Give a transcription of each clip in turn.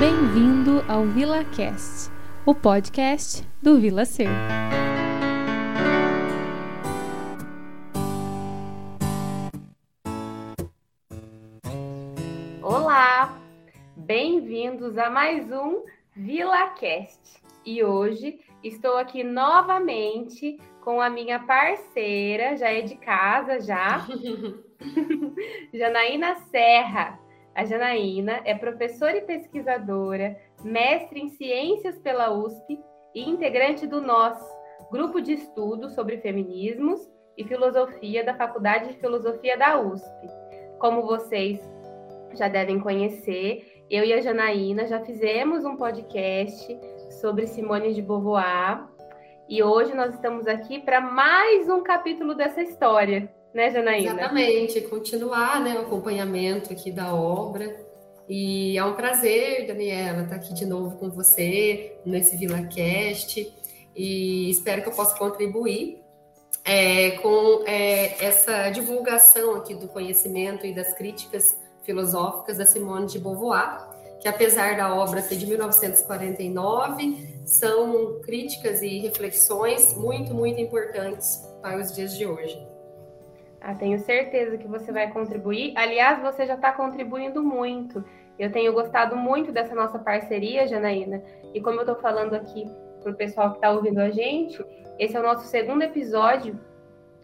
Bem-vindo ao VilaCast, o podcast do Vila Ser. Olá, bem-vindos a mais um VilaCast. E hoje estou aqui novamente com a minha parceira, já é de casa já, Janaína Serra. A Janaína é professora e pesquisadora, mestre em ciências pela USP e integrante do NOS, grupo de estudo sobre feminismos e filosofia da Faculdade de Filosofia da USP. Como vocês já devem conhecer, eu e a Janaína já fizemos um podcast sobre Simone de Beauvoir e hoje nós estamos aqui para mais um capítulo dessa história né, Janaína? Exatamente, continuar né, o acompanhamento aqui da obra. E é um prazer, Daniela, estar aqui de novo com você nesse VilaCast e espero que eu possa contribuir é, com é, essa divulgação aqui do conhecimento e das críticas filosóficas da Simone de Beauvoir, que apesar da obra ser de 1949, são críticas e reflexões muito, muito importantes para os dias de hoje. Ah, tenho certeza que você vai contribuir. Aliás, você já está contribuindo muito. Eu tenho gostado muito dessa nossa parceria, Janaína. E como eu estou falando aqui para o pessoal que está ouvindo a gente, esse é o nosso segundo episódio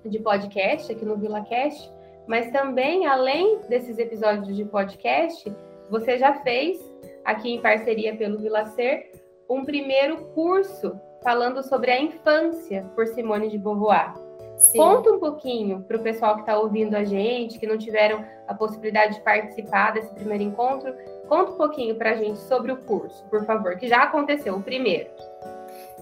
de podcast aqui no VilaCast. Mas também, além desses episódios de podcast, você já fez, aqui em parceria pelo Vila Ser, um primeiro curso falando sobre a infância por Simone de Beauvoir. Sim. Conta um pouquinho para o pessoal que está ouvindo a gente, que não tiveram a possibilidade de participar desse primeiro encontro. Conta um pouquinho para a gente sobre o curso, por favor, que já aconteceu, o primeiro.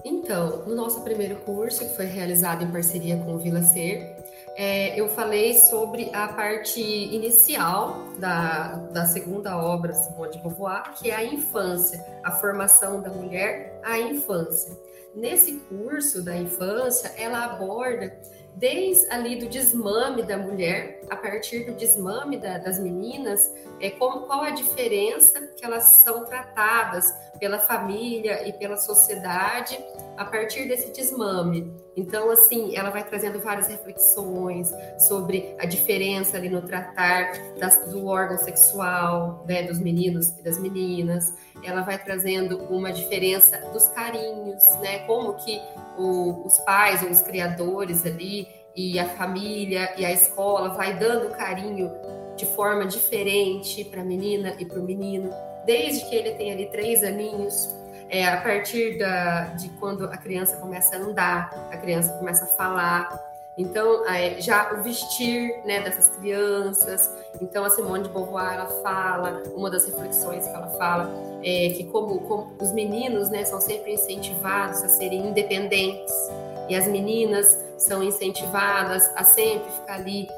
Então, no nosso primeiro curso, que foi realizado em parceria com o Vila Ser, é, eu falei sobre a parte inicial da, da segunda obra Simone de Beauvoir, que é a infância, a formação da mulher à infância. Nesse curso da infância, ela aborda desde ali do desmame da mulher, a partir do desmame da, das meninas, é, como, qual a diferença que elas são tratadas pela família e pela sociedade a partir desse desmame. Então, assim, ela vai trazendo várias reflexões sobre a diferença ali no tratar das, do órgão sexual, né, dos meninos e das meninas. Ela vai trazendo uma diferença dos carinhos, né, como que o, os pais ou os criadores ali e a família e a escola vai dando carinho de forma diferente para a menina e para o menino, desde que ele tem ali três aninhos, é, a partir da, de quando a criança começa a andar, a criança começa a falar. Então, é, já o vestir né, dessas crianças. Então, a Simone de Beauvoir, ela fala, uma das reflexões que ela fala, é que como, como os meninos né, são sempre incentivados a serem independentes, e as meninas são incentivadas a sempre ficar ali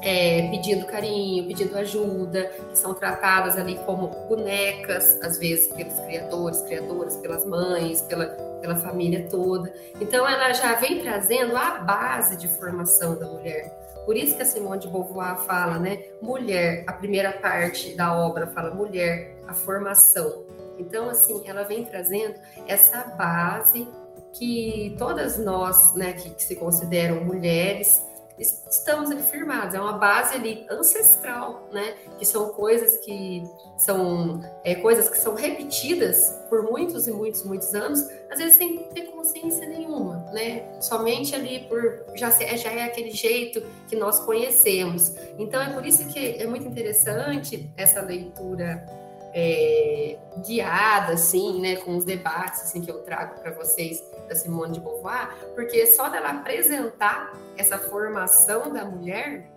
é, pedindo carinho, pedindo ajuda, que são tratadas ali como bonecas, às vezes pelos criadores, criadoras, pelas mães, pela, pela família toda. Então ela já vem trazendo a base de formação da mulher. Por isso que a Simone de Beauvoir fala, né? Mulher, a primeira parte da obra fala mulher, a formação. Então, assim, ela vem trazendo essa base que todas nós, né, que, que se consideram mulheres, estamos ali firmados. É uma base ali ancestral, né? Que são coisas que são é, coisas que são repetidas por muitos e muitos, muitos anos, às vezes sem ter consciência nenhuma, né? Somente ali por já, já é aquele jeito que nós conhecemos. Então é por isso que é muito interessante essa leitura é, guiada, assim, né, com os debates assim que eu trago para vocês da Simone de Beauvoir, porque só dela apresentar essa formação da mulher,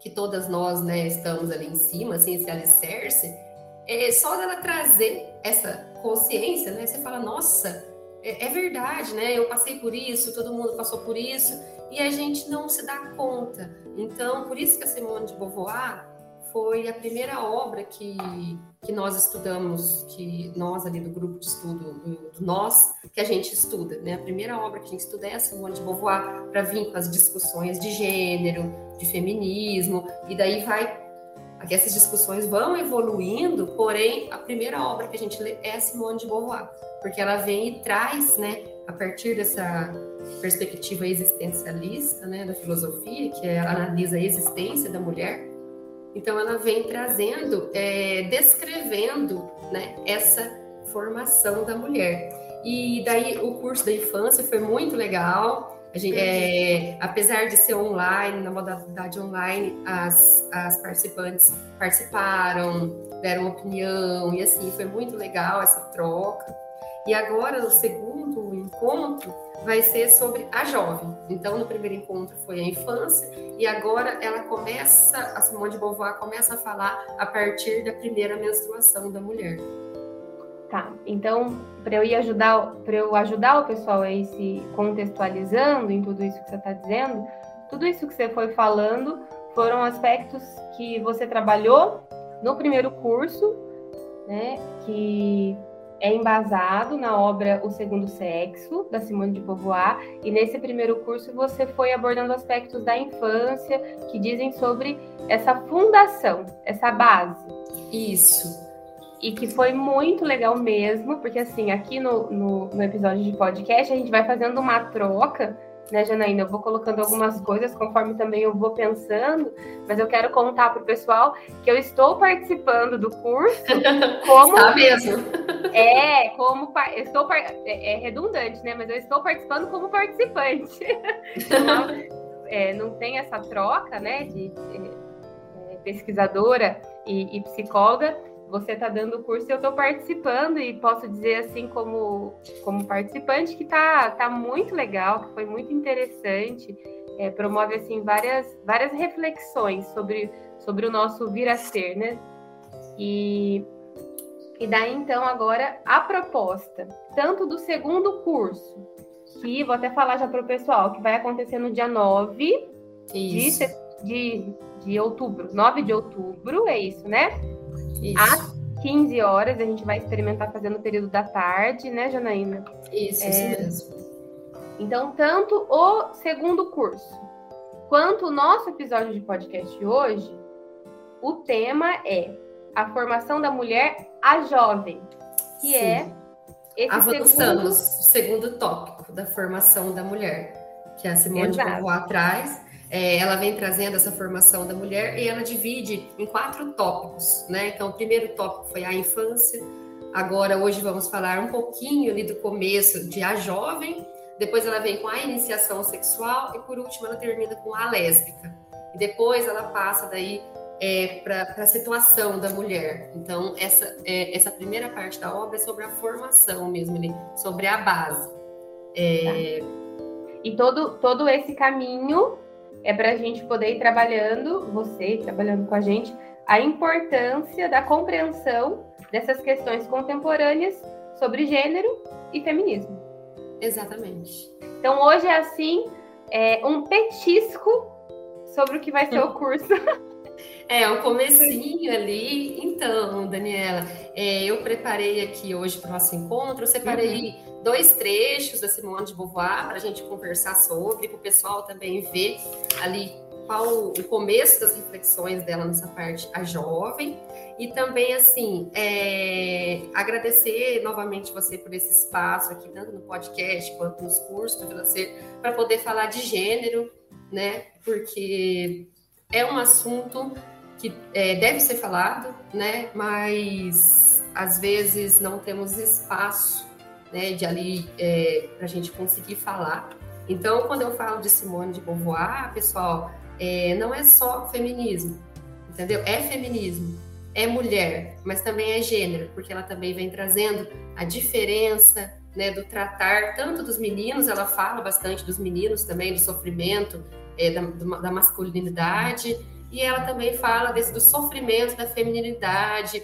que todas nós, né, estamos ali em cima, assim, esse alicerce, é só dela trazer essa consciência, né, você fala, nossa, é, é verdade, né, eu passei por isso, todo mundo passou por isso, e a gente não se dá conta. Então, por isso que a Simone de Beauvoir foi a primeira obra que, que nós estudamos, que nós ali do grupo de estudo, do, do nós, que a gente estuda, né? A primeira obra que a gente estuda é a Simone de Beauvoir, para vir com as discussões de gênero, de feminismo, e daí vai que essas discussões vão evoluindo, porém, a primeira obra que a gente lê é Simone de Beauvoir, porque ela vem e traz, né, a partir dessa perspectiva existencialista, né, da filosofia, que é, analisa a existência da mulher, então ela vem trazendo, é, descrevendo, né, essa formação da mulher. E daí o curso da infância foi muito legal, Gente, é, apesar de ser online, na modalidade online, as, as participantes participaram, deram opinião, e assim, foi muito legal essa troca. E agora, o segundo encontro vai ser sobre a jovem. Então, no primeiro encontro foi a infância, e agora ela começa, a Simone de Beauvoir começa a falar a partir da primeira menstruação da mulher. Tá. Então, para eu ir ajudar, para eu ajudar o pessoal aí se contextualizando em tudo isso que você está dizendo, tudo isso que você foi falando foram aspectos que você trabalhou no primeiro curso, né? Que é embasado na obra O Segundo Sexo, da Simone de Beauvoir, e nesse primeiro curso você foi abordando aspectos da infância que dizem sobre essa fundação, essa base. Isso e que foi muito legal mesmo, porque assim, aqui no, no, no, episódio de podcast a gente vai fazendo uma troca, né, Janaína? Eu vou colocando algumas coisas conforme também eu vou pensando, mas eu quero contar para o pessoal que eu estou participando do curso como. Está mesmo. É, como estou é, é, redundante, né? Mas eu estou participando como participante. Então, é, não tem essa troca, né, de, de é, pesquisadora e, e psicóloga você está dando o curso e eu estou participando e posso dizer assim como, como participante que tá, tá muito legal, que foi muito interessante, é, promove assim várias, várias reflexões sobre, sobre o nosso vir a ser, né? E, e daí então agora a proposta, tanto do segundo curso, que vou até falar já para o pessoal, que vai acontecer no dia 9 de, de, de outubro, 9 de outubro, é isso, né? Isso. Às 15 horas, a gente vai experimentar fazendo o período da tarde, né, Janaína? Isso, é... isso mesmo. Então, tanto o segundo curso quanto o nosso episódio de podcast hoje, o tema é a formação da mulher a jovem, que Sim. é esse Avançamos segundo... segundo tópico da formação da mulher, que a Simone Exato. de Beauvoir traz é, ela vem trazendo essa formação da mulher e ela divide em quatro tópicos, né? Então, o primeiro tópico foi a infância. Agora, hoje vamos falar um pouquinho ali do começo de a jovem. Depois ela vem com a iniciação sexual e por último ela termina com a lésbica. E depois ela passa daí é, para a situação da mulher. Então, essa, é, essa primeira parte da obra é sobre a formação mesmo, sobre a base. É... Tá. E todo, todo esse caminho é para a gente poder ir trabalhando, você trabalhando com a gente, a importância da compreensão dessas questões contemporâneas sobre gênero e feminismo. Exatamente. Então hoje é assim, é um petisco sobre o que vai ser o curso. É, o comecinho ali. Então, Daniela, é, eu preparei aqui hoje para o nosso encontro, eu separei uhum. dois trechos da Simone de Beauvoir para a gente conversar sobre, para o pessoal também ver ali qual o começo das reflexões dela nessa parte, a jovem. E também, assim, é, agradecer novamente você por esse espaço aqui, tanto no podcast quanto nos cursos Vilacer, para poder falar de gênero, né? Porque é um assunto que é, deve ser falado, né? Mas às vezes não temos espaço, né? De ali é, para a gente conseguir falar. Então, quando eu falo de Simone de Beauvoir, pessoal, é, não é só feminismo, entendeu? É feminismo, é mulher, mas também é gênero, porque ela também vem trazendo a diferença né, do tratar tanto dos meninos, ela fala bastante dos meninos também, do sofrimento, é, da, da masculinidade, e ela também fala desse, do sofrimento da feminilidade.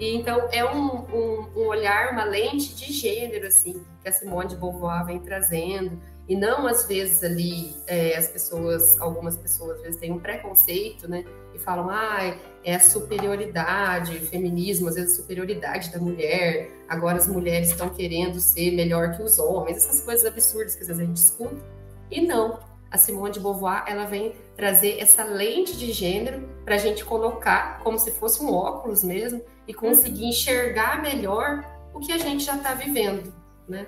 E, então, é um, um, um, olhar, uma lente de gênero, assim, que a Simone de Beauvoir vem trazendo. E não, às vezes, ali, é, as pessoas, algumas pessoas, às vezes, têm um preconceito, né? E falam, ah, é a superioridade, feminismo, às vezes, a superioridade da mulher. Agora as mulheres estão querendo ser melhor que os homens. Essas coisas absurdas que às vezes a gente escuta. E não, a Simone de Beauvoir ela vem trazer essa lente de gênero para a gente colocar como se fosse um óculos mesmo e conseguir uhum. enxergar melhor o que a gente já está vivendo, né?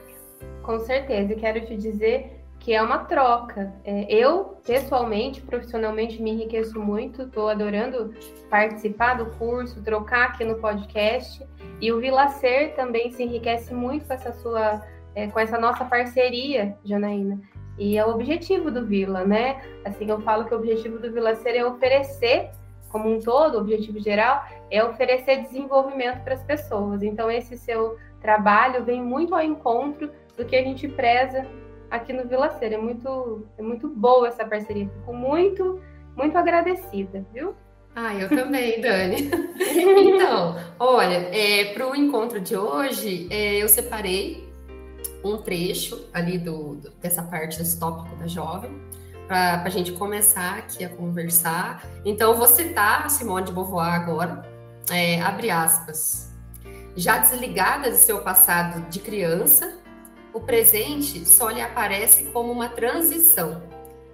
Com certeza, e quero te dizer que é uma troca. É, eu, pessoalmente, profissionalmente, me enriqueço muito, estou adorando participar do curso, trocar aqui no podcast. E o Vila Ser também se enriquece muito com essa sua, é, com essa nossa parceria, Janaína. E é o objetivo do Vila, né? Assim, eu falo que o objetivo do Vila Ser é oferecer, como um todo, o objetivo geral, é oferecer desenvolvimento para as pessoas. Então, esse seu trabalho vem muito ao encontro do que a gente preza aqui no Vila Ser. É muito, é muito boa essa parceria. Fico muito, muito agradecida, viu? Ah, eu também, Dani. então, olha, é, para o encontro de hoje, é, eu separei um trecho ali do, do, dessa parte desse tópico da jovem, para a gente começar aqui a conversar. Então, vou citar a Simone de Beauvoir agora, é, abre aspas. Já desligada de seu passado de criança, o presente só lhe aparece como uma transição.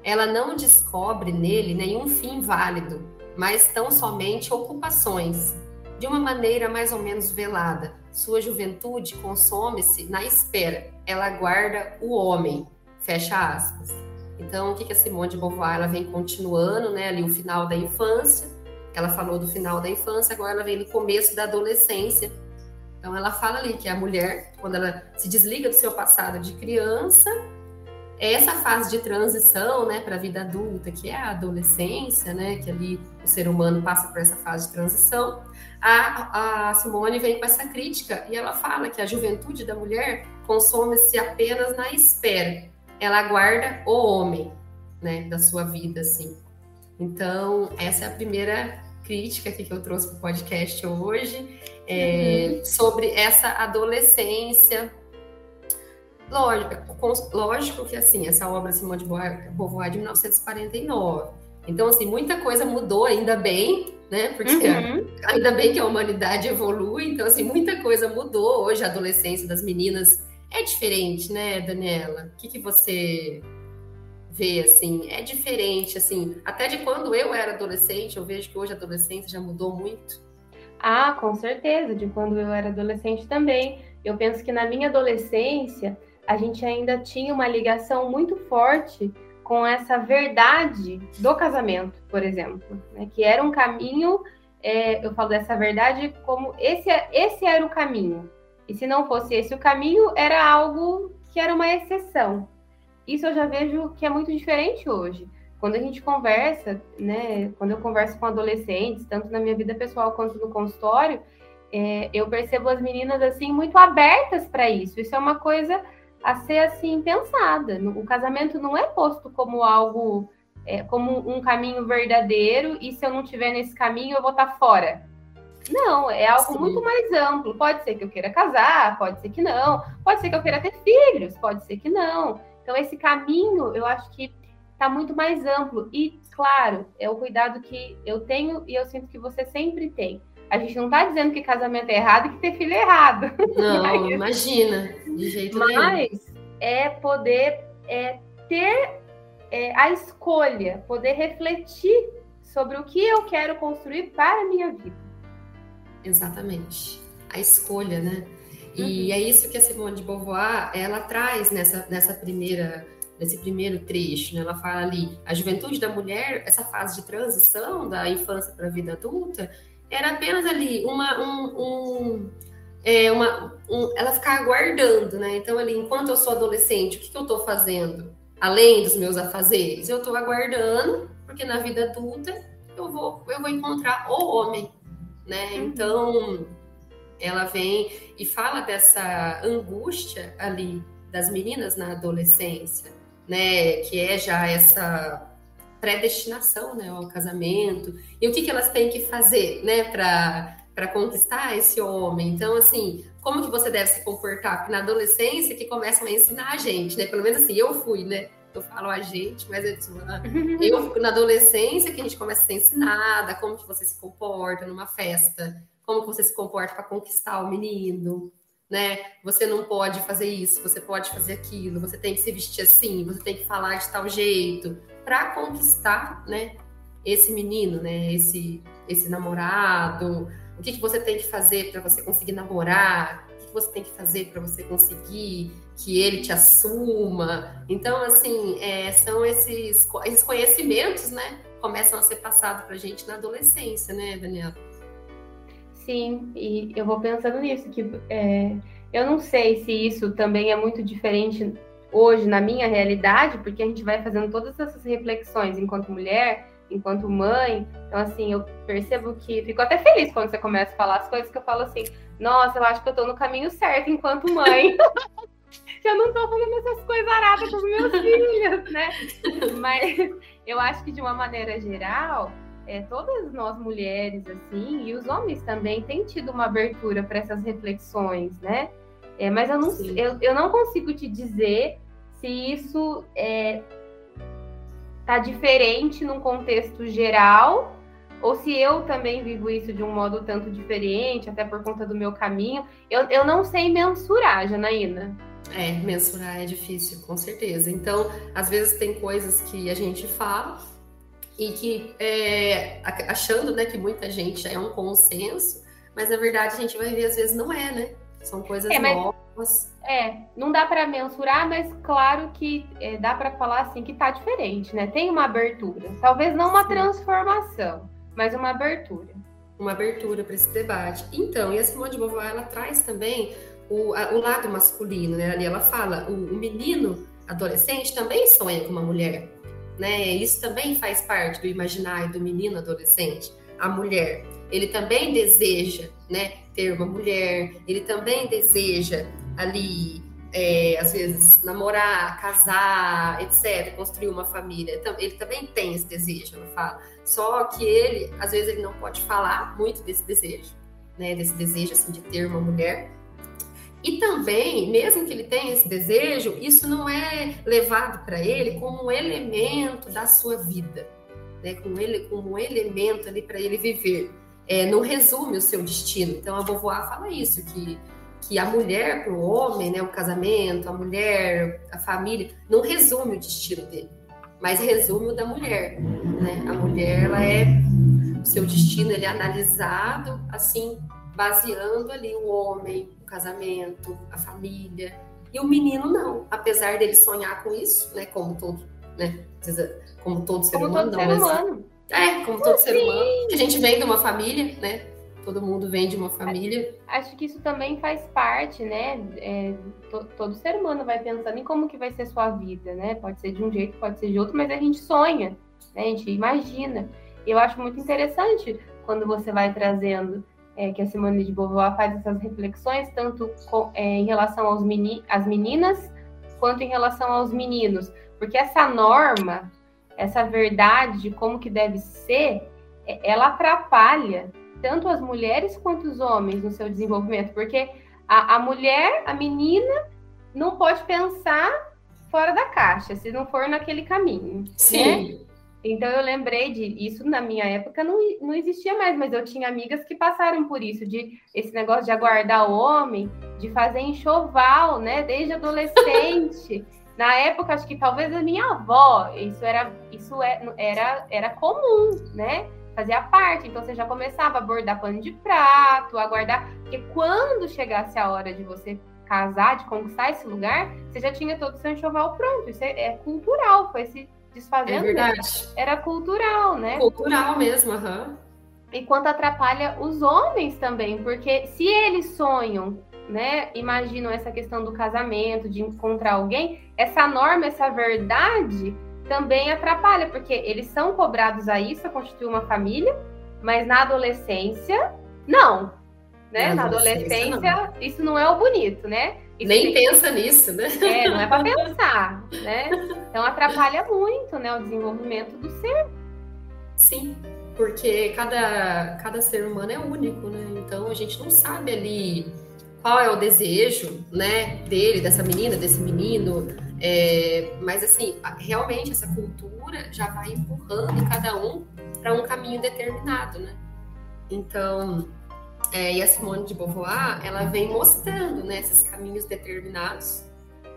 Ela não descobre nele nenhum fim válido, mas tão somente ocupações. De uma maneira mais ou menos velada, sua juventude consome-se na espera. Ela guarda o homem. Fecha aspas. Então, o que, que a Simone de Beauvoir ela vem continuando, né? Ali o final da infância. Ela falou do final da infância, agora ela vem no começo da adolescência, então ela fala ali que a mulher, quando ela se desliga do seu passado de criança, essa fase de transição, né, para a vida adulta, que é a adolescência, né, que ali o ser humano passa por essa fase de transição. A, a Simone vem com essa crítica e ela fala que a juventude da mulher consome-se apenas na espera. Ela aguarda o homem, né, da sua vida, assim. Então, essa é a primeira crítica que eu trouxe para o podcast hoje, é, uhum. sobre essa adolescência. Lógico, lógico que assim, essa obra Simone de Beauvoir de 1949. Então, assim, muita coisa mudou, ainda bem, né? Porque uhum. ainda bem que a humanidade evolui, então, assim, muita coisa mudou. Hoje a adolescência das meninas é diferente, né, Daniela? O que, que você ver, assim, é diferente, assim, até de quando eu era adolescente, eu vejo que hoje a adolescência já mudou muito. Ah, com certeza, de quando eu era adolescente também. Eu penso que na minha adolescência, a gente ainda tinha uma ligação muito forte com essa verdade do casamento, por exemplo, né? que era um caminho, é, eu falo dessa verdade como esse, esse era o caminho. E se não fosse esse o caminho, era algo que era uma exceção. Isso eu já vejo que é muito diferente hoje. Quando a gente conversa, né, quando eu converso com adolescentes, tanto na minha vida pessoal quanto no consultório, é, eu percebo as meninas assim muito abertas para isso. Isso é uma coisa a ser assim pensada. O casamento não é posto como algo, é, como um caminho verdadeiro e se eu não tiver nesse caminho eu vou estar tá fora. Não, é algo Sim. muito mais amplo. Pode ser que eu queira casar, pode ser que não, pode ser que eu queira ter filhos, pode ser que não. Então, esse caminho, eu acho que está muito mais amplo. E, claro, é o cuidado que eu tenho e eu sinto que você sempre tem. A gente não está dizendo que casamento é errado e que ter filho é errado. Não, mas, imagina, de jeito mas nenhum. É poder é, ter é, a escolha, poder refletir sobre o que eu quero construir para a minha vida. Exatamente. A escolha, né? E uhum. é isso que a Simone de Beauvoir ela traz nessa, nessa primeira nesse primeiro trecho, né? Ela fala ali a juventude da mulher, essa fase de transição da infância para a vida adulta, era apenas ali uma um, um é uma um, ela ficar aguardando, né? Então ali enquanto eu sou adolescente, o que, que eu estou fazendo além dos meus afazeres? Eu estou aguardando porque na vida adulta eu vou eu vou encontrar o homem, né? Uhum. Então ela vem e fala dessa angústia ali das meninas na adolescência, né, que é já essa predestinação, né, ao casamento, e o que, que elas têm que fazer, né, para para conquistar esse homem. Então, assim, como que você deve se comportar? Porque na adolescência que começam a ensinar a gente, né? Pelo menos assim, eu fui, né? Eu falo a gente, mas é eu na adolescência que a gente começa a ser ensinada como que você se comporta numa festa, como que você se comporta para conquistar o menino, né? Você não pode fazer isso, você pode fazer aquilo, você tem que se vestir assim, você tem que falar de tal jeito, para conquistar, né? Esse menino, né? Esse, esse namorado. O que, que você tem que fazer para você conseguir namorar? O que, que você tem que fazer para você conseguir que ele te assuma? Então, assim, é, são esses, esses conhecimentos, né? Começam a ser passados para a gente na adolescência, né, Daniela? Sim, e eu vou pensando nisso, que é, eu não sei se isso também é muito diferente hoje na minha realidade, porque a gente vai fazendo todas essas reflexões enquanto mulher, enquanto mãe. Então, assim, eu percebo que fico até feliz quando você começa a falar as coisas que eu falo assim, nossa, eu acho que eu tô no caminho certo enquanto mãe. eu não tô fazendo essas coisas aradas com meus filhos, né? Mas eu acho que de uma maneira geral, é, todas nós mulheres, assim, e os homens também, têm tido uma abertura para essas reflexões, né? É, mas eu não, eu, eu não consigo te dizer se isso é, tá diferente num contexto geral ou se eu também vivo isso de um modo tanto diferente, até por conta do meu caminho. Eu, eu não sei mensurar, Janaína. É, mensurar é difícil, com certeza. Então, às vezes tem coisas que a gente fala e que é, achando né, que muita gente é um consenso, mas na verdade a gente vai ver às vezes não é, né? São coisas é, mas, novas. É, não dá para mensurar, mas claro que é, dá para falar assim que tá diferente, né? Tem uma abertura, talvez não uma Sim. transformação, mas uma abertura. Uma abertura para esse debate. Então, e a Simone de Beauvoir ela traz também o, a, o lado masculino, né? Ali ela fala, o, o menino adolescente também sonha com uma mulher né? Isso também faz parte do imaginário do menino adolescente. A mulher, ele também deseja, né, ter uma mulher, ele também deseja ali, é, às vezes, namorar, casar, etc., construir uma família. Ele também tem esse desejo, não fala. Só que ele, às vezes, ele não pode falar muito desse desejo, né, desse desejo assim de ter uma mulher, e também, mesmo que ele tenha esse desejo, isso não é levado para ele como um elemento da sua vida, né? como, ele, como um elemento ali para ele viver. É, não resume o seu destino. Então, a Beauvoir fala isso, que, que a mulher para o homem, né, o casamento, a mulher, a família, não resume o destino dele, mas resume o da mulher. Né? A mulher, ela é, o seu destino ele é analisado assim, baseando ali o homem, o casamento, a família. E o menino não, apesar dele sonhar com isso, né? Como todo, né? Como todo ser como humano, todo ser humano. É, como todo ser humano. A gente vem de uma família, né? Todo mundo vem de uma família. Acho que isso também faz parte, né? É, to, todo ser humano vai pensando em como que vai ser sua vida, né? Pode ser de um jeito, pode ser de outro, mas a gente sonha, né? A gente imagina. Eu acho muito interessante quando você vai trazendo é, que a Simone de Beauvoir faz essas reflexões, tanto com, é, em relação aos meni às meninas, quanto em relação aos meninos. Porque essa norma, essa verdade de como que deve ser, é, ela atrapalha tanto as mulheres quanto os homens no seu desenvolvimento. Porque a, a mulher, a menina, não pode pensar fora da caixa, se não for naquele caminho. Sim. Né? Então eu lembrei de isso na minha época não, não existia mais, mas eu tinha amigas que passaram por isso, de esse negócio de aguardar o homem, de fazer enxoval, né? Desde adolescente. na época, acho que talvez a minha avó, isso era, isso é, era, era comum, né? Fazia parte. Então você já começava a bordar pano de prato, aguardar. Porque quando chegasse a hora de você casar, de conquistar esse lugar, você já tinha todo o seu enxoval pronto. Isso é, é cultural, foi esse desfazendo. É verdade. Era cultural, né? Cultural mesmo, aham. Uhum. E quanto atrapalha os homens também, porque se eles sonham, né, imaginam essa questão do casamento, de encontrar alguém, essa norma, essa verdade também atrapalha, porque eles são cobrados a isso, a constituir uma família, mas na adolescência, não. Né? Na, na adolescência, adolescência não. isso não é o bonito, né? Isso Nem pensa nisso, né? É, não é para pensar, né? Então atrapalha muito, né, o desenvolvimento do ser. Sim, porque cada, cada ser humano é único, né? Então a gente não sabe ali qual é o desejo, né, dele, dessa menina, desse menino. É, mas assim, realmente essa cultura já vai empurrando cada um para um caminho determinado, né? Então É, e a Simone de Beauvoir, ela vem mostrando né, esses caminhos determinados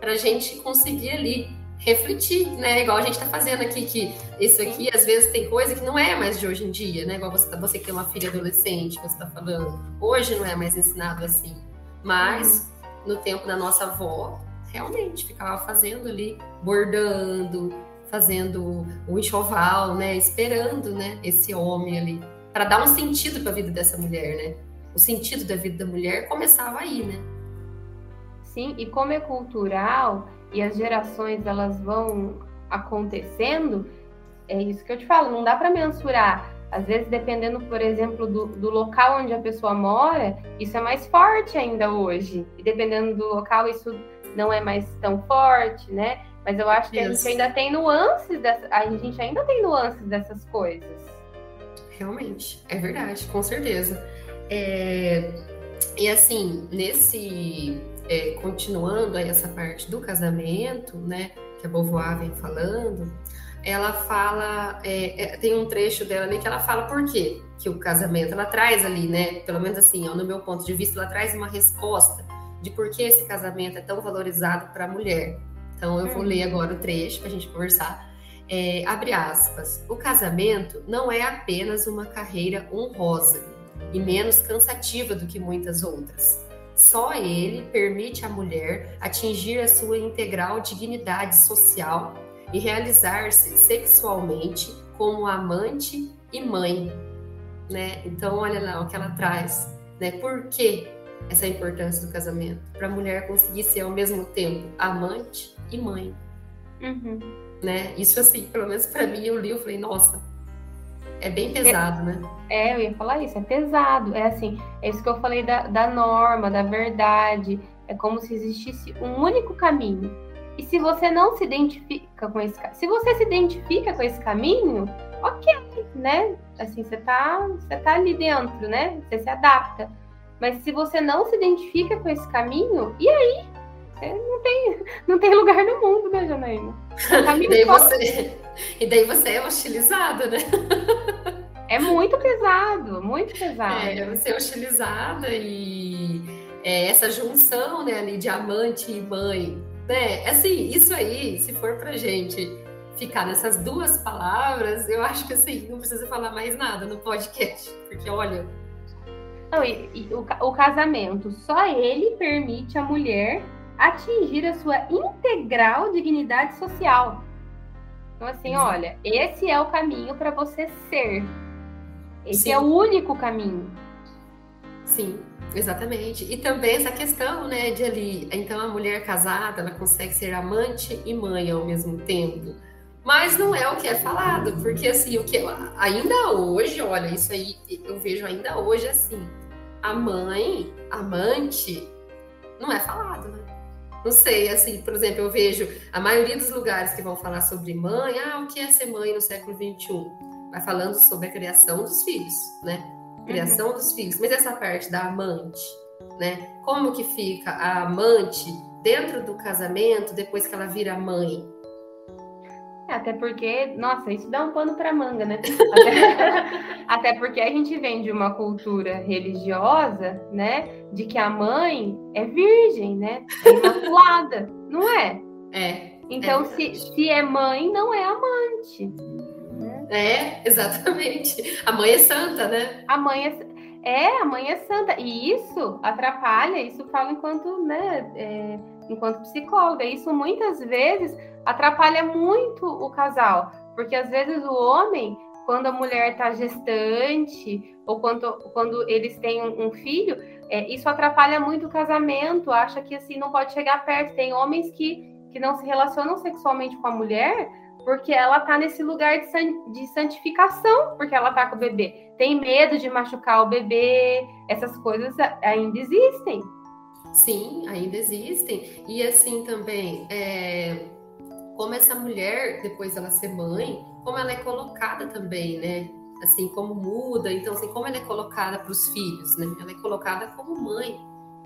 para a gente conseguir ali refletir, né? Igual a gente está fazendo aqui, que isso aqui às vezes tem coisa que não é mais de hoje em dia, né? Igual você, tá, você que tem uma filha adolescente, você está falando, hoje não é mais ensinado assim. Mas uhum. no tempo da nossa avó, realmente ficava fazendo ali, bordando, fazendo o enxoval, né? Esperando, né? Esse homem ali, para dar um sentido para a vida dessa mulher, né? O sentido da vida da mulher começava aí, né? Sim, e como é cultural e as gerações elas vão acontecendo, é isso que eu te falo, não dá para mensurar. Às vezes, dependendo, por exemplo, do, do, local onde a pessoa mora, isso é mais forte ainda hoje. E dependendo do local, isso não é mais tão forte, né? Mas eu acho que isso. a gente ainda tem nuances dessa, a gente ainda tem nuances dessas coisas. Realmente, é verdade, com certeza. É... E assim, nesse é, continuando aí essa parte do casamento, né, que a Beauvoir vem falando, ela fala, é, é, tem um trecho dela ali que ela fala por quê que o casamento, ela traz ali, né, pelo menos assim, ó, no meu ponto de vista, ela traz uma resposta de por que esse casamento é tão valorizado para a mulher. Então, eu vou ler uhum. agora o trecho para a gente conversar. É, abre aspas. O casamento não é apenas uma carreira honrosa e menos cansativa do que muitas outras. Só ele permite à mulher atingir a sua integral dignidade social e realizar-se sexualmente como amante e mãe, né? Então olha lá o que ela traz, né? Por que essa importância do casamento? Para a mulher conseguir ser ao mesmo tempo amante e mãe, uhum. né? Isso assim, pelo menos para mim eu li, eu falei, nossa, é bem pesado, né? É, eu ia falar isso, é pesado. É assim, é isso que eu falei da, da norma, da verdade. É como se existisse um único caminho. E se você não se identifica com esse se você se identifica com esse caminho, ok, né? Assim, você tá, você tá ali dentro, né? Você se adapta. Mas se você não se identifica com esse caminho, e aí? É, não, tem, não tem lugar no mundo, né, Janaína? e, daí você, e daí você é hostilizada, né? É muito pesado, muito pesado. É, você é hostilizada e é, essa junção né, ali de amante e mãe, né? Assim, isso aí, se for pra gente ficar nessas duas palavras, eu acho que assim, não precisa falar mais nada no podcast, porque olha. Não, e, e o, o casamento, só ele permite a mulher atingir a sua integral dignidade social. Então, assim, Exato. olha, esse é o caminho para você ser. Esse Sim. é o único caminho. Sim, exatamente. E também essa questão, né, de ali, então a mulher casada, ela consegue ser amante e mãe ao mesmo tempo. Mas não é o que é falado, porque assim, o que ainda hoje, olha, isso aí eu vejo ainda hoje assim, a mãe, amante, não é falado, né? Não sei, assim, por exemplo, eu vejo a maioria dos lugares que vão falar sobre mãe, ah, o que é ser mãe no século XXI? Vai falando sobre a criação dos filhos, né? Criação uhum. dos filhos. Mas essa parte da amante, né? Como que fica a amante dentro do casamento depois que ela vira mãe? É, até porque, nossa, isso dá um pano para manga, né? Até, até, porque a gente vem de uma cultura religiosa, né? De que a mãe é virgem, né? É imaculada, não é? É. Então, é se, se é mãe, não é amante. É, exatamente. A mãe é santa, né? A mãe é. É, a mãe é santa. E isso atrapalha, isso falo enquanto, né? É, enquanto psicóloga. Isso muitas vezes atrapalha muito o casal, porque às vezes o homem, quando a mulher está gestante ou quando, quando eles têm um, um filho, é, isso atrapalha muito o casamento, acha que assim não pode chegar perto. Tem homens que, que não se relacionam sexualmente com a mulher porque ela tá nesse lugar de, san, de santificação, porque ela tá com o bebê. Tem medo de machucar o bebê, essas coisas ainda existem. Sim, ainda existem. E assim também, é, como essa mulher, depois dela ser mãe, como ela é colocada também, né? Assim, como muda, então, assim, como ela é colocada para os filhos, né? Ela é colocada como mãe,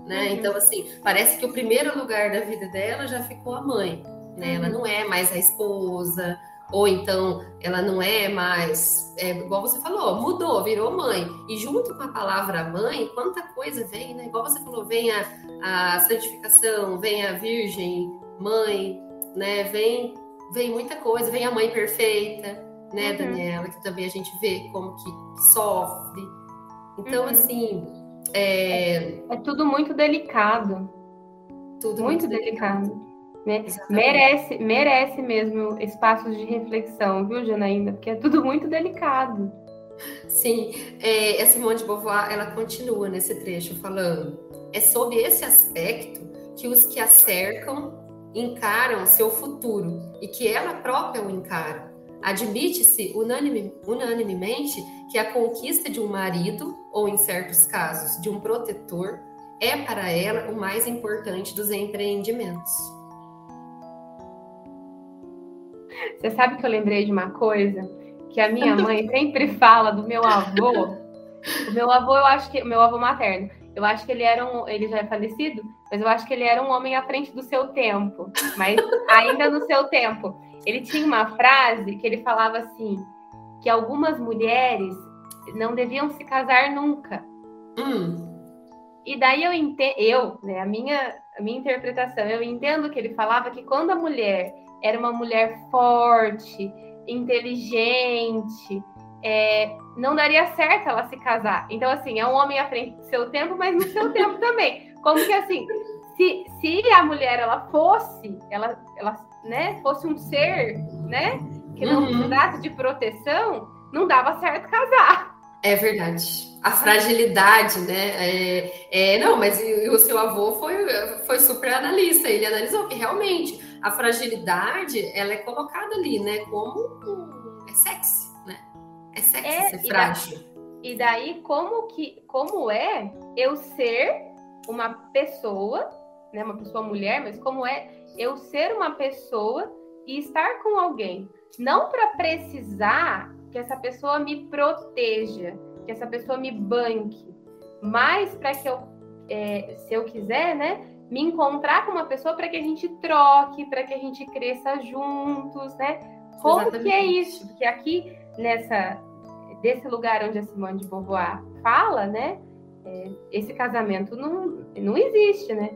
né? Uhum. Então, assim, parece que o primeiro lugar da vida dela já ficou a mãe, né? Uhum. Ela não é mais a esposa, ou então ela não é mais, é, igual você falou, mudou, virou mãe. E junto com a palavra mãe, quanta coisa vem, né? Igual você falou, vem a, a santificação, vem a virgem, mãe, né? Vem, vem muita coisa, vem a mãe perfeita, né, uhum. Daniela, que também a gente vê como que sofre. Então, uhum. assim. É... é tudo muito delicado. Tudo muito, muito delicado. delicado. Né? Merece, merece mesmo espaços de reflexão, viu, Janaína? Porque é tudo muito delicado. Sim, é, a Simone de Beauvoir, ela continua nesse trecho falando, é sob esse aspecto que os que a cercam encaram seu futuro e que ela própria o encara. Admite-se unanime, unanimemente que a conquista de um marido, ou em certos casos, de um protetor, é para ela o mais importante dos empreendimentos. Você sabe que eu lembrei de uma coisa que a minha mãe sempre fala do meu avô. O meu avô, eu acho que meu avô materno, eu acho que ele era um, ele já é falecido, mas eu acho que ele era um homem à frente do seu tempo, mas ainda no seu tempo. Ele tinha uma frase que ele falava assim, que algumas mulheres não deviam se casar nunca. Hum. E daí eu entendo, eu, né, a minha, a minha interpretação, eu entendo que ele falava que quando a mulher era uma mulher forte, inteligente, é, não daria certo ela se casar. Então, assim, é um homem à frente do seu tempo, mas no seu tempo também. Como que assim, se, se a mulher ela fosse, ela, ela né, fosse um ser, né, que não uhum. precisasse de proteção, não dava certo casar. É verdade. A fragilidade, né? É, é, não, mas o seu avô foi, foi super analista. Ele analisou que realmente a fragilidade ela é colocada ali, né? Como é sexy, né? É sexy é, ser frágil. E daí, e daí, como que como é eu ser uma pessoa, né? Uma pessoa mulher, mas como é eu ser uma pessoa e estar com alguém, não para precisar que essa pessoa me proteja, que essa pessoa me banque, mas para que eu, é, se eu quiser, né? Me encontrar com uma pessoa para que a gente troque, para que a gente cresça juntos, né? Como Exatamente. que é isso? Porque aqui nessa desse lugar onde a Simone de Beauvoir fala, né? É, esse casamento não, não existe, né?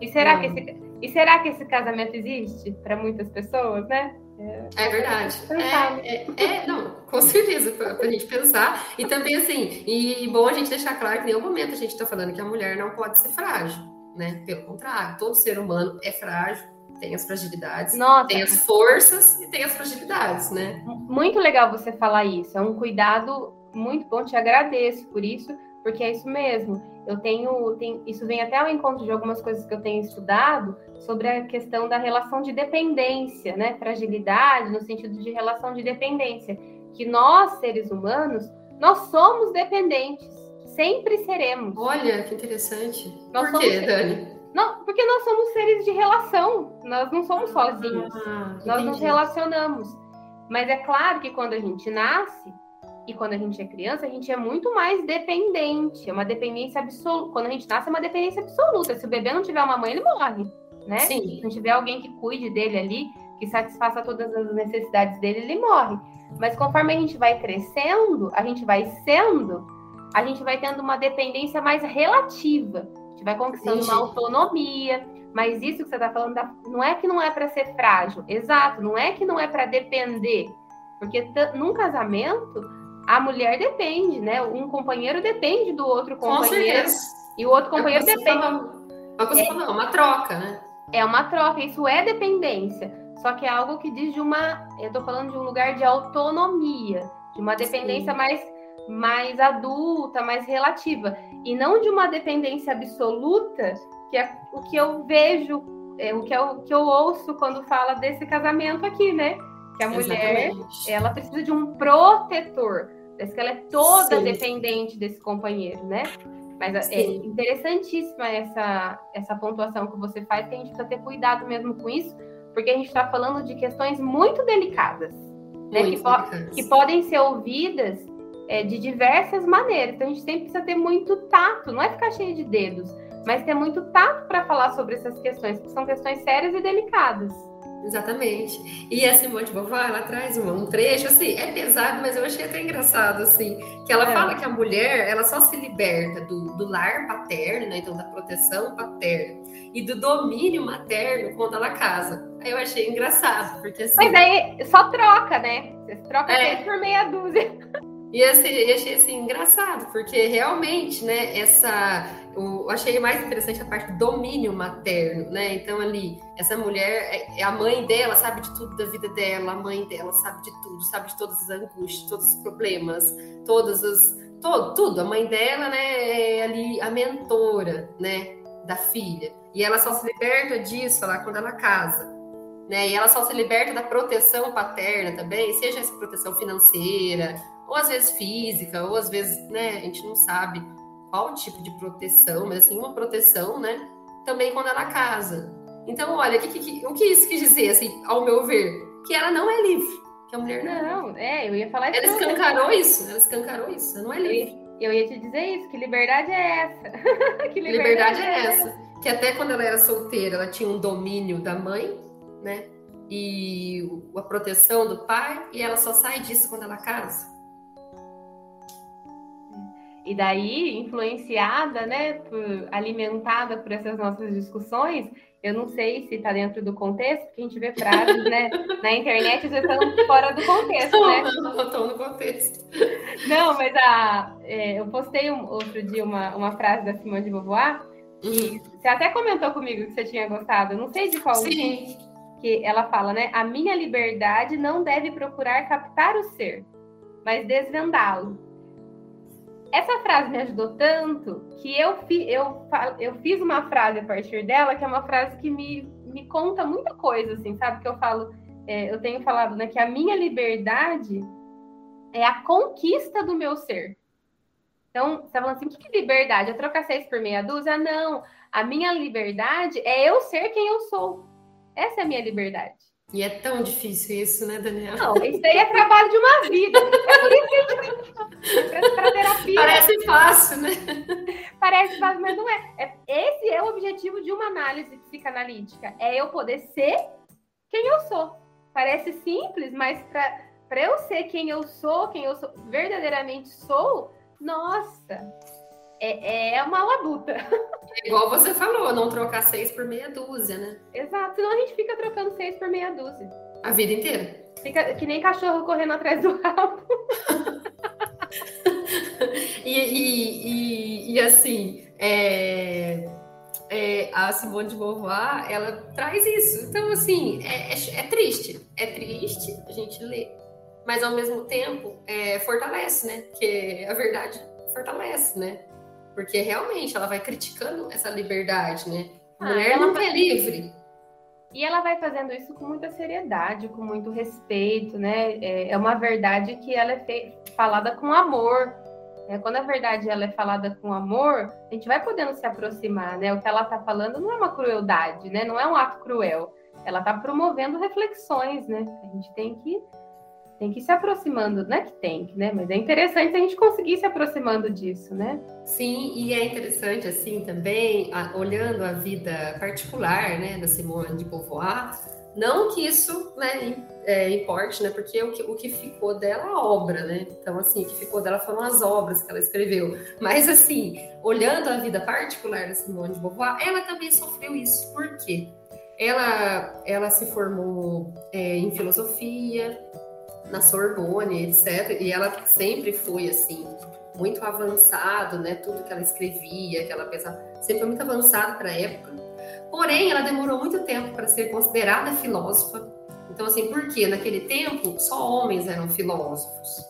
E será, que esse, e será que esse casamento existe para muitas pessoas, né? É, é verdade. É, é, é, não, com certeza, para a gente pensar. E também, assim, e, e bom a gente deixar claro que em nenhum momento a gente está falando que a mulher não pode ser frágil né? Pelo contrário, todo ser humano é frágil, tem as fragilidades, Nossa. tem as forças e tem as fragilidades, né? Muito legal você falar isso. É um cuidado muito bom. Te agradeço por isso, porque é isso mesmo. Eu tenho, tenho, isso vem até ao encontro de algumas coisas que eu tenho estudado sobre a questão da relação de dependência, né? Fragilidade no sentido de relação de dependência, que nós seres humanos nós somos dependentes sempre seremos. Olha, que interessante. Nós Por quê, Dani? Não, porque nós somos seres de relação, nós não somos sozinhos. Ah, nós nos relacionamos. Mas é claro que quando a gente nasce e quando a gente é criança, a gente é muito mais dependente. É uma dependência absoluta. Quando a gente nasce, é uma dependência absoluta. Se o bebê não tiver uma mãe, ele morre. Né? Sim. Se não tiver alguém que cuide dele ali, que satisfaça todas as necessidades dele, ele morre. Mas conforme a gente vai crescendo, a gente vai sendo, a gente vai tendo uma dependência mais relativa. A gente vai conquistando uma autonomia. Mas isso que você está falando não é que não é para ser frágil. Exato, não é que não é para depender. Porque num casamento, a mulher depende, né? Um companheiro depende do outro companheiro. E o outro companheiro é depende. é você é, uma troca, né? É uma troca, isso é dependência. Só que é algo que diz de uma. Eu estou falando de um lugar de autonomia, de uma dependência Sim. mais mais adulta, mais relativa, e não de uma dependência absoluta, que é o que eu vejo, é, o que eu, que eu ouço quando fala desse casamento aqui, né? Que a mulher, Exatamente. ela precisa de um protetor, parece que ela é toda Sim. dependente desse companheiro, né? Mas é, Sim. é interessantíssima essa, essa pontuação que você faz, que a gente precisa ter cuidado mesmo com isso, porque a gente está falando de questões muito delicadas, né? Muito que, po que podem ser ouvidas é, de diversas maneiras. Então a gente sempre precisa ter muito tato, não é ficar cheio de dedos, mas ter muito tato para falar sobre essas questões, que são questões sérias e delicadas. Exatamente. E a Simone de Beauvoir, ela traz um, trecho, assim, é pesado, mas eu achei até engraçado, assim, que ela é. fala que a mulher, ela só se liberta do, do lar paterno, né, então da proteção paterna, e do domínio materno quando ela casa. Aí eu achei engraçado, porque assim... Mas aí só troca, né? Você troca é. por meia dúzia. E assim, achei assim, engraçado, porque realmente, né, essa eu achei mais interessante a parte do domínio materno, né? Então, ali, essa mulher, é, é a mãe dela sabe de tudo da vida dela, a mãe dela sabe de tudo, sabe de todas as angústias, todos os problemas, todas as. Todo, tudo. A mãe dela, né, é ali a mentora, né, da filha. E ela só se liberta disso lá quando ela casa. Né? E ela só se liberta da proteção paterna também, seja essa proteção financeira, ou às vezes física, ou às vezes, né, a gente não sabe qual tipo de proteção, mas assim, uma proteção, né? Também quando ela casa. Então, olha, que, que, o que isso quis dizer, assim, ao meu ver? Que ela não é livre. Que a mulher não. Não, é, eu ia falar isso. Ela escancarou isso, ela escancarou isso, ela não é livre. Eu ia te dizer isso, que liberdade é essa? que liberdade, liberdade é, é essa. essa. Que até quando ela era solteira, ela tinha um domínio da mãe, né? E a proteção do pai, e ela só sai disso quando ela casa. E daí, influenciada, né, por, alimentada por essas nossas discussões, eu não sei se está dentro do contexto, porque a gente vê frases, né, na internet já estão fora do contexto, né? Não, estão no contexto. Não, mas a, é, eu postei um, outro dia uma, uma frase da Simone de Beauvoir, e uhum. você até comentou comigo que você tinha gostado, não sei de qual Sim. que ela fala, né? A minha liberdade não deve procurar captar o ser, mas desvendá-lo essa frase me ajudou tanto que eu, fi, eu, eu fiz uma frase a partir dela, que é uma frase que me, me conta muita coisa, assim, sabe? Que eu falo, é, eu tenho falado, né, que a minha liberdade é a conquista do meu ser. Então, você tá falando assim, o que, que liberdade? É trocar seis por meia dúzia? Não. A minha liberdade é eu ser quem eu sou. Essa é a minha liberdade. E é tão difícil isso, né, Daniela? Não, isso aí é trabalho de uma vida. É por isso que a gente para terapia. Parece fácil, né? Parece fácil, mas não é. é. Esse é o objetivo de uma análise psicanalítica. É eu poder ser quem eu sou. Parece simples, mas para eu ser quem eu sou, quem eu sou, verdadeiramente sou, nossa, é, é uma labuta. É igual você falou, não trocar seis por meia dúzia, né? Exato, senão a gente fica trocando seis por meia dúzia. A vida inteira. Fica que nem cachorro correndo atrás do rabo. e, e, e, e, assim, é, é, a Simone de Beauvoir, ela traz isso. Então, assim, é, é, é, triste. É triste a gente ler. Mas, ao mesmo tempo, é, fortalece, né? Porque a verdade fortalece, né? Porque realmente ela vai criticando essa liberdade, né? A ah, mulher não é livre. E ela vai fazendo isso com muita seriedade, com muito respeito, né? É, é uma verdade que ela é falada com amor. É, quando a verdade ela é falada com amor, a gente vai podendo se aproximar, né? O que ela está falando não é uma crueldade, né? Não é um ato cruel. Ela está promovendo reflexões, né? A gente tem que tem que ir se aproximando, não é que tem, né? Mas é interessante a gente conseguir se aproximando disso, né? Sim, e é interessante assim também, a, olhando a vida particular, né, da Simone de Beauvoir, não que isso, né, é, importe, né? Porque o que, o que ficou dela é a obra, né? Então, assim, o que ficou dela foram as obras que ela escreveu. Mas, assim, olhando a vida particular da Simone de Beauvoir, ela também sofreu isso. Por quê? Ela, ela se formou é, em filosofia, na Sorbonne, etc. E ela sempre foi assim, muito avançado, né? Tudo que ela escrevia, que ela pensava, sempre foi muito avançado para a época. Porém, ela demorou muito tempo para ser considerada filósofa. Então, assim, por quê? Naquele tempo, só homens eram filósofos.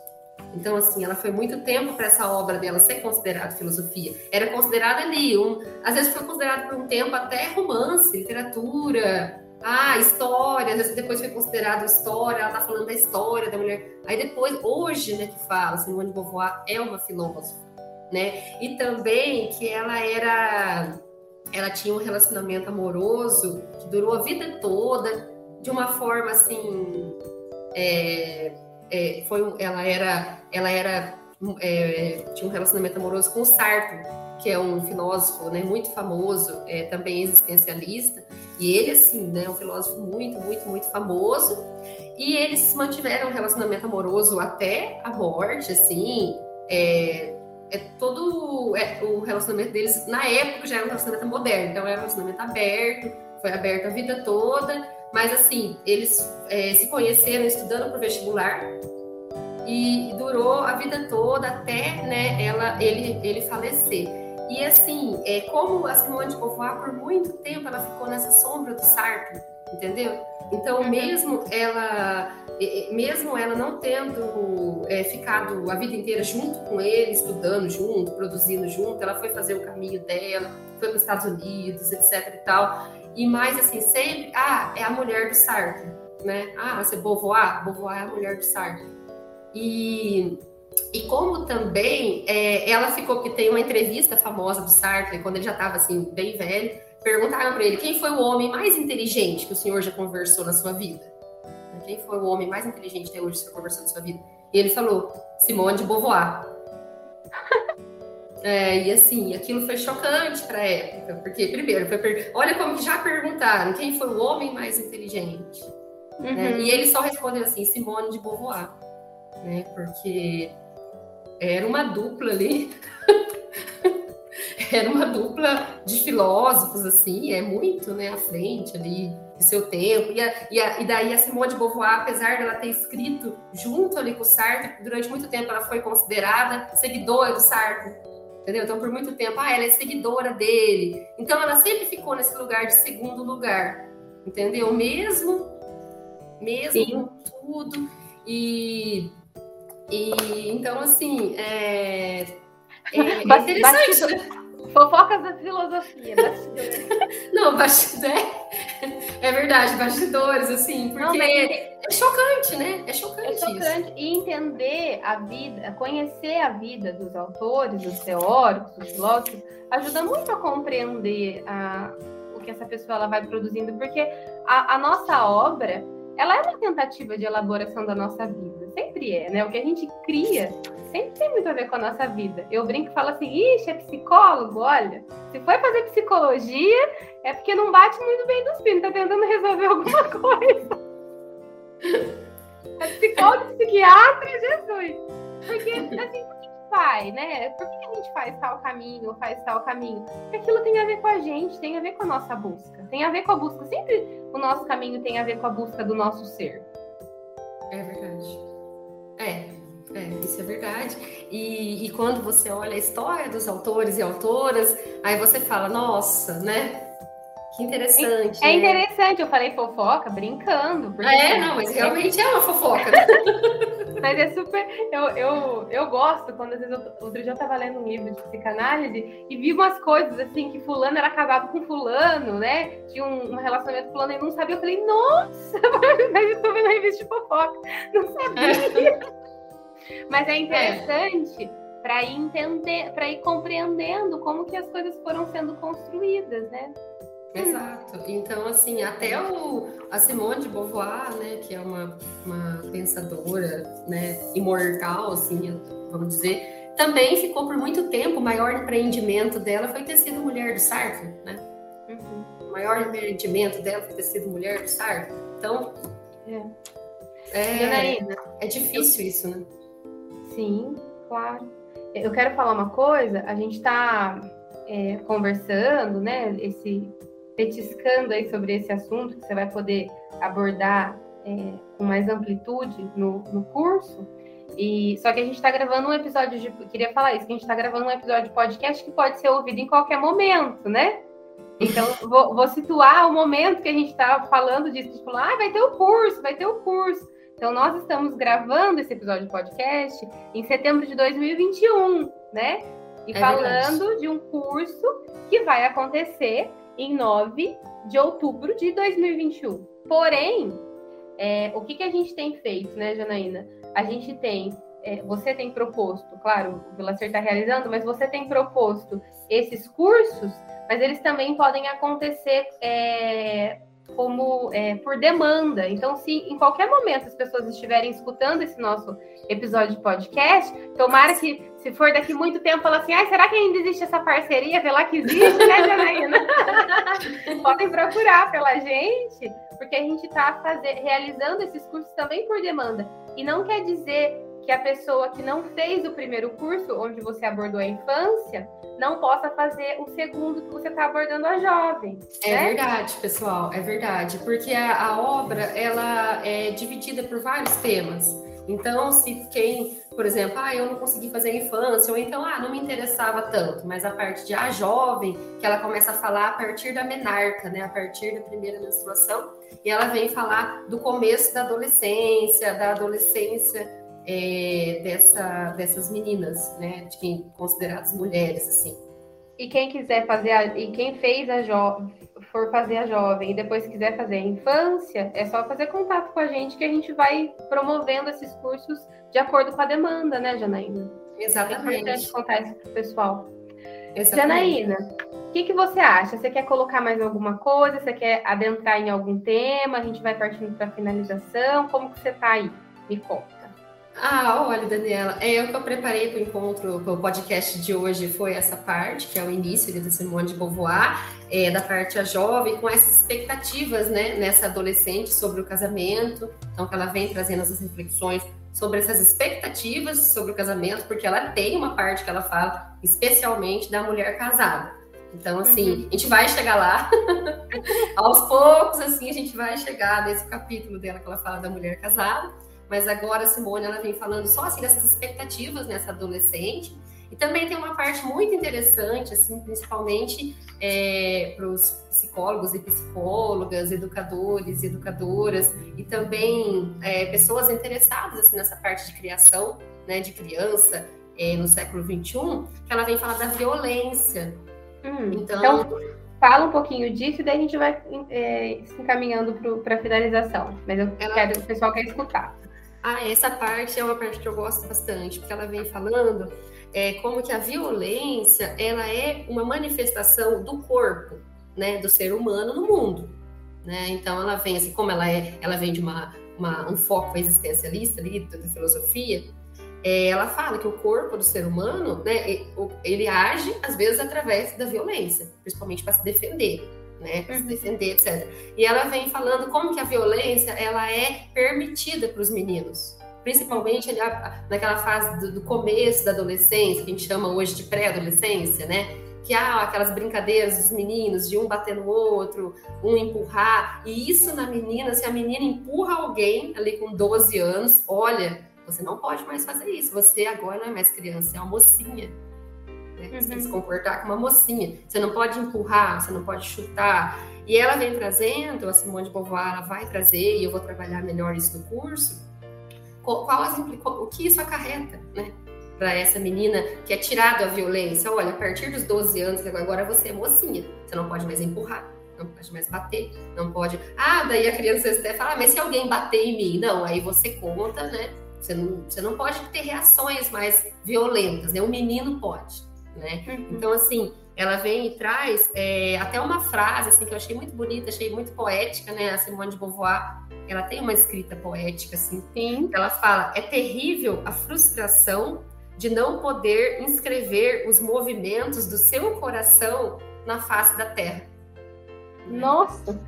Então, assim, ela foi muito tempo para essa obra dela ser considerada filosofia. Era considerada ali, um, às vezes foi considerado por um tempo até romance, literatura, ah, história, depois foi considerado história, ela tá falando da história da mulher. Aí depois, hoje, né, que fala, Simone de Beauvoir é uma filósofa, né? E também que ela era, ela tinha um relacionamento amoroso que durou a vida toda, de uma forma assim, é, é, foi, ela era, ela era é, tinha um relacionamento amoroso com o Sartre, que é um filósofo né, muito famoso, é, também existencialista, e ele, assim, né, um filósofo muito, muito, muito famoso, e eles mantiveram um relacionamento amoroso até a morte, assim, é, é todo é, o relacionamento deles, na época, já era um relacionamento moderno, então era um relacionamento aberto, foi aberto a vida toda, mas assim, eles é, se conheceram estudando para o vestibular e durou a vida toda até né, ela, ele, ele falecer. E assim, é, como a Simone de Beauvoir, por muito tempo, ela ficou nessa sombra do Sartre, entendeu? Então, uhum. mesmo ela, mesmo ela não tendo é, ficado a vida inteira junto com ele, estudando junto, produzindo junto, ela foi fazer o caminho dela, foi para os Estados Unidos, etc e tal. E mais assim, sempre, ah, é a mulher do Sartre, né? Ah, você Beauvoir, Beauvoir é a mulher do Sartre. E e como também é, ela ficou, que tem uma entrevista famosa do Sartre, quando ele já estava assim, bem velho, perguntaram para ele quem foi o homem mais inteligente que o senhor já conversou na sua vida? Quem foi o homem mais inteligente até hoje que você conversou na sua vida? E ele falou, Simone de Beauvoir. é, e assim, aquilo foi chocante para a época, porque, primeiro, per... olha como já perguntaram quem foi o homem mais inteligente. Né? Uhum. Né? E ele só respondeu assim, Simone de Beauvoir. Né? Porque era uma dupla ali. era uma dupla de filósofos, assim, é muito né, à frente ali do seu tempo. E, a, e, a, e daí a Simone de Beauvoir, apesar dela ter escrito junto ali com o Sartre, durante muito tempo ela foi considerada seguidora do Sartre. Entendeu? Então, por muito tempo, ah, ela é seguidora dele. Então, ela sempre ficou nesse lugar de segundo lugar. Entendeu? Mesmo, mesmo Sim. tudo. E e então, assim, é, é, é interessante. Né? Fofocas da filosofia. Não, bastidor. É verdade, bastidores, assim, porque Não, mas... é chocante, né? É chocante. É chocante. Isso. E entender a vida, conhecer a vida dos autores, dos teóricos, dos filósofos, ajuda muito a compreender a, o que essa pessoa ela vai produzindo, porque a, a nossa obra ela é uma tentativa de elaboração da nossa vida. Sempre é, né? O que a gente cria sempre tem muito a ver com a nossa vida. Eu brinco e falo assim, ixi, é psicólogo, olha, se foi fazer psicologia, é porque não bate muito bem dos pinos, tá tentando resolver alguma coisa. É psicólogo, psiquiatra, Jesus. Porque, assim, faz, né? Por que a gente faz tal caminho ou faz tal caminho? Porque aquilo tem a ver com a gente, tem a ver com a nossa busca. Tem a ver com a busca. Sempre o nosso caminho tem a ver com a busca do nosso ser. É verdade. É, é, isso é verdade. E, e, quando você olha a história dos autores e autoras, aí você fala, nossa, né? Que interessante. É, é interessante, eu falei fofoca brincando. É, não, mas realmente é uma fofoca. Mas é super. Eu, eu, eu gosto quando às vezes eu, outro dia eu tava lendo um livro de psicanálise e vi umas coisas assim que fulano era casado com fulano, né? Tinha um, um relacionamento com fulano e não sabia. Eu falei, nossa, mas eu tô vendo a revista de fofoca. Não sabia. mas é interessante. É. Para ir entender, para ir compreendendo como que as coisas foram sendo construídas, né? Exato. Então, assim, até o, a Simone de Beauvoir, né, que é uma, uma pensadora né, imortal, assim, vamos dizer, também ficou por muito tempo, o maior empreendimento dela foi ter sido mulher do Sartre, né? Uhum. O maior empreendimento dela foi ter sido mulher do Sartre. Então, é, é, é difícil isso, né? Sim, claro. Eu quero falar uma coisa, a gente está é, conversando, né, esse petiscando aí sobre esse assunto, que você vai poder abordar é, com mais amplitude no, no curso. E só que a gente está gravando um episódio de. Queria falar isso, que a gente está gravando um episódio de podcast que pode ser ouvido em qualquer momento, né? Então, vou, vou situar o momento que a gente está falando disso, tipo, ah, vai ter o curso, vai ter o curso. Então, nós estamos gravando esse episódio de podcast em setembro de 2021, né? E é falando verdade. de um curso que vai acontecer em 9 de outubro de 2021. Porém, é, o que, que a gente tem feito, né, Janaína? A gente tem, é, você tem proposto, claro, o Vilacer está realizando, mas você tem proposto esses cursos, mas eles também podem acontecer é, como é, por demanda. Então, se em qualquer momento as pessoas estiverem escutando esse nosso episódio de podcast, tomara que, se for daqui muito tempo, fala assim, ah, será que ainda existe essa parceria? Vê lá que existe, né, Janaína? Podem procurar pela gente, porque a gente está realizando esses cursos também por demanda. E não quer dizer que a pessoa que não fez o primeiro curso, onde você abordou a infância, não possa fazer o segundo que você está abordando a jovem. É né? verdade, pessoal, é verdade, porque a, a obra ela é dividida por vários temas. Então, se quem, por exemplo, ah, eu não consegui fazer a infância, ou então, ah, não me interessava tanto, mas a parte de a ah, jovem, que ela começa a falar a partir da menarca, né, a partir da primeira menstruação, e ela vem falar do começo da adolescência, da adolescência é, dessa, dessas meninas, né, de quem consideradas mulheres, assim. E quem quiser fazer, a, e quem fez a jovem, for fazer a jovem e depois quiser fazer a infância, é só fazer contato com a gente que a gente vai promovendo esses cursos de acordo com a demanda, né, Janaína? Exatamente. É importante contar isso para o pessoal. Exatamente. Janaína, o que, que você acha? Você quer colocar mais alguma coisa? Você quer adentrar em algum tema? A gente vai partindo para a finalização. Como que você está aí? Me conta. Ah, olha, Daniela, é o que eu preparei para o encontro, para o podcast de hoje foi essa parte, que é o início da Simone de Beauvoir, é, da parte a jovem, com essas expectativas, né, nessa adolescente sobre o casamento. Então, que ela vem trazendo essas reflexões sobre essas expectativas sobre o casamento, porque ela tem uma parte que ela fala especialmente da mulher casada. Então, assim, uhum. a gente vai chegar lá, aos poucos, assim, a gente vai chegar nesse capítulo dela que ela fala da mulher casada. Mas agora a Simone ela vem falando só assim dessas expectativas nessa adolescente. E também tem uma parte muito interessante, assim, principalmente é, para os psicólogos e psicólogas, educadores e educadoras, e também é, pessoas interessadas assim, nessa parte de criação né, de criança é, no século XXI, que ela vem falar da violência. Hum, então, então, fala um pouquinho disso e daí a gente vai é, se encaminhando para a finalização. Mas eu ela... quero, o pessoal quer escutar. Ah, essa parte é uma parte que eu gosto bastante, porque ela vem falando é, como que a violência ela é uma manifestação do corpo, né, do ser humano no mundo, né? Então ela vem assim, como ela é, ela vem de uma, uma um foco existencialista ali da filosofia, é, ela fala que o corpo do ser humano, né, ele age às vezes através da violência, principalmente para se defender né, uhum. se defender, etc. E ela vem falando como que a violência ela é permitida para os meninos, principalmente naquela fase do, do, começo da adolescência, que a gente chama hoje de pré-adolescência, né? Que há aquelas brincadeiras dos meninos, de um bater no outro, um empurrar. E isso na menina, se a menina empurra alguém ali com 12 anos, olha, você não pode mais fazer isso. Você agora não é mais criança, é uma mocinha né? Você uhum. tem que se comportar como uma mocinha. Você não pode empurrar, você não pode chutar. E ela vem trazendo, a Simone de Beauvoir ela vai trazer, e eu vou trabalhar melhor isso no curso, qual, as, o que isso acarreta, né? Para essa menina que é tirada a violência. Olha, a partir dos 12 anos, agora você é mocinha, você não pode mais empurrar, não pode mais bater, não pode. Ah, daí a criança até fala, ah, mas se alguém bater em mim? Não, aí você conta, né? Você não, você não pode ter reações mais violentas, né? O menino pode né? Uhum. Então, assim, ela vem e traz é, até uma frase, assim, que eu achei muito bonita, achei muito poética, né? A Simone de Beauvoir, ela tem uma escrita poética, assim. Sim. Ela fala, é terrível a frustração de não poder inscrever os movimentos do seu coração na face da terra. Nossa!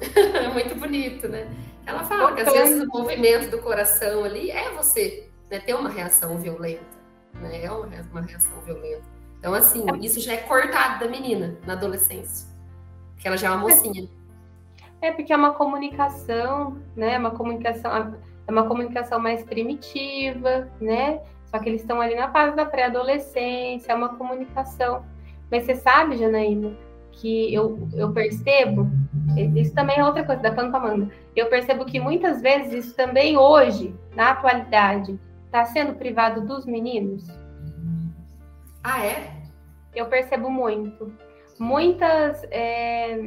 é muito bonito, né? Ela fala que às vezes o movimento do coração ali é você né, ter uma reação violenta né? É uma, uma reação violenta. Então, assim, isso já é cortado da menina na adolescência, porque ela já é uma mocinha. É porque é uma comunicação, né? É uma comunicação, é uma comunicação mais primitiva, né? Só que eles estão ali na fase da pré-adolescência, é uma comunicação. Mas você sabe, Janaína, que eu, eu percebo, isso também é outra coisa da Amanda. eu percebo que muitas vezes isso também hoje, na atualidade, está sendo privado dos meninos? Ah, é? Eu percebo muito. Muitas, é,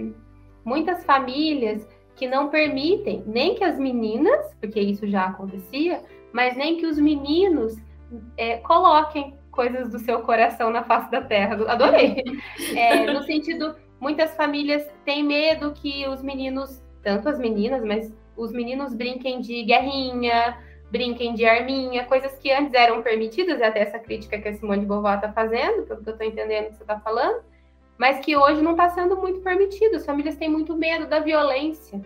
muitas famílias que não permitem nem que as meninas, porque isso já acontecia, mas nem que os meninos é, coloquem coisas do seu coração na face da terra. Adorei. É, no sentido muitas famílias têm medo que os meninos, tanto as meninas, mas os meninos brinquem de guerrinha, brinquem de arminha, coisas que antes eram permitidas, até essa crítica que a Simone de Beauvoir está fazendo, pelo que eu estou entendendo que você está falando, mas que hoje não está sendo muito permitido. As famílias têm muito medo da violência.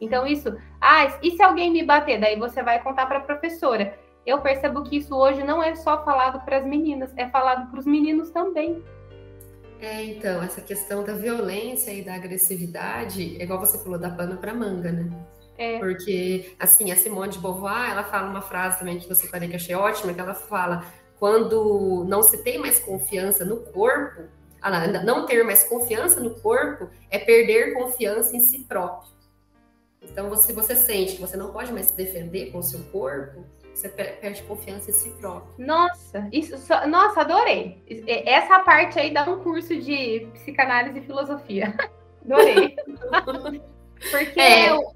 Então, isso, ah, e se alguém me bater? Daí você vai contar para a professora. Eu percebo que isso hoje não é só falado para as meninas, é falado para os meninos também. É, então, essa questão da violência e da agressividade, é igual você falou, da pano para manga, né? É. Porque, assim, a Simone de Beauvoir, ela fala uma frase também que você falei que achei ótima, que ela fala, quando não se tem mais confiança no corpo, ah, não ter mais confiança no corpo é perder confiança em si próprio. Então, se você sente que você não pode mais se defender com o seu corpo, você perde confiança em si próprio. Nossa, isso, nossa, adorei. Essa parte aí dá um curso de psicanálise e filosofia. Adorei. Porque é. o,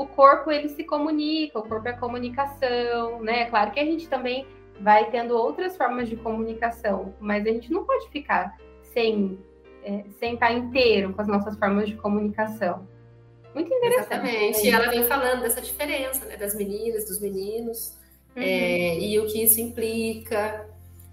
o corpo ele se comunica, o corpo é comunicação, né? Claro que a gente também vai tendo outras formas de comunicação, mas a gente não pode ficar sem, é, sem estar inteiro com as nossas formas de comunicação. Muito interessante. Exatamente. E ela vem falando dessa diferença, né, das meninas, dos meninos, uhum. é, e o que isso implica.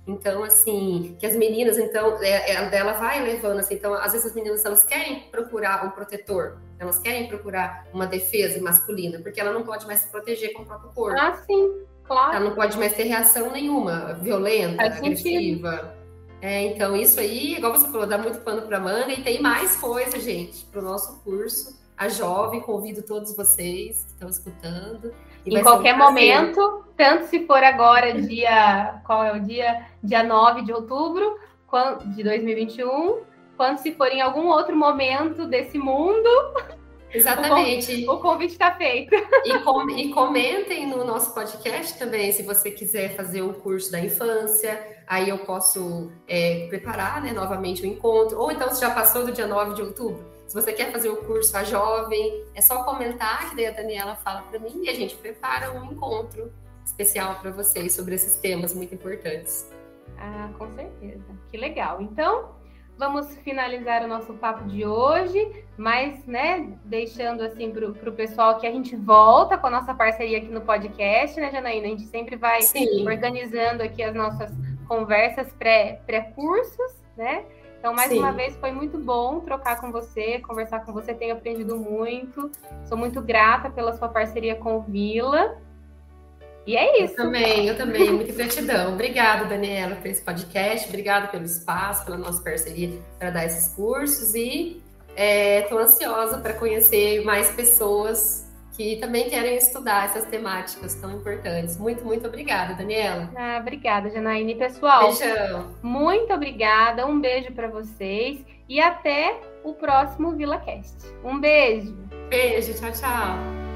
Então, assim, que as meninas, então, é, é, ela vai levando, assim, então, às vezes as meninas, elas querem procurar um protetor, elas querem procurar uma defesa masculina, porque ela não pode mais se proteger com o próprio corpo. Ah, sim, claro. Ela não pode mais ter reação nenhuma, violenta, Faz agressiva. Sentido. É, então, isso aí, igual você falou, dá muito pano para manga e tem mais coisa, gente, para o nosso curso. A Jovem, convido todos vocês que estão escutando. Em qualquer um momento, tanto se for agora, dia. Qual é o dia? Dia 9 de outubro de 2021, quanto se for em algum outro momento desse mundo. Exatamente. O convite está feito. E, com, e, comentem no nosso podcast também, se você quiser fazer o curso da infância, aí eu posso é, preparar né, novamente o encontro. Ou então, se já passou do dia 9 de outubro, se você quer fazer o curso a jovem, é só comentar, que daí a Daniela fala para mim e a gente prepara um encontro especial para vocês sobre esses temas muito importantes. Ah, com certeza. Que legal. Então, vamos finalizar o nosso papo de hoje, mas, né, deixando assim para o pessoal que a gente volta com a nossa parceria aqui no podcast, né, Janaína? A gente sempre vai Sim. organizando aqui as nossas conversas pré-cursos, pré né? Então, mais Sim. uma vez, foi muito bom trocar com você, conversar com você, tenho aprendido muito. Sou muito grata pela sua parceria com o Vila. E é isso. Eu também, eu também, muita gratidão. Obrigada, Daniela, por esse podcast. Obrigada pelo espaço, pela nossa parceria para dar esses cursos. E estou é, ansiosa para conhecer mais pessoas que também querem estudar essas temáticas tão importantes. Muito, muito obrigada, Daniela. Ah, obrigada, Janaíne. Pessoal, Beijão. muito obrigada. Um beijo para vocês e até o próximo VilaCast. Um beijo. Beijo, tchau, tchau.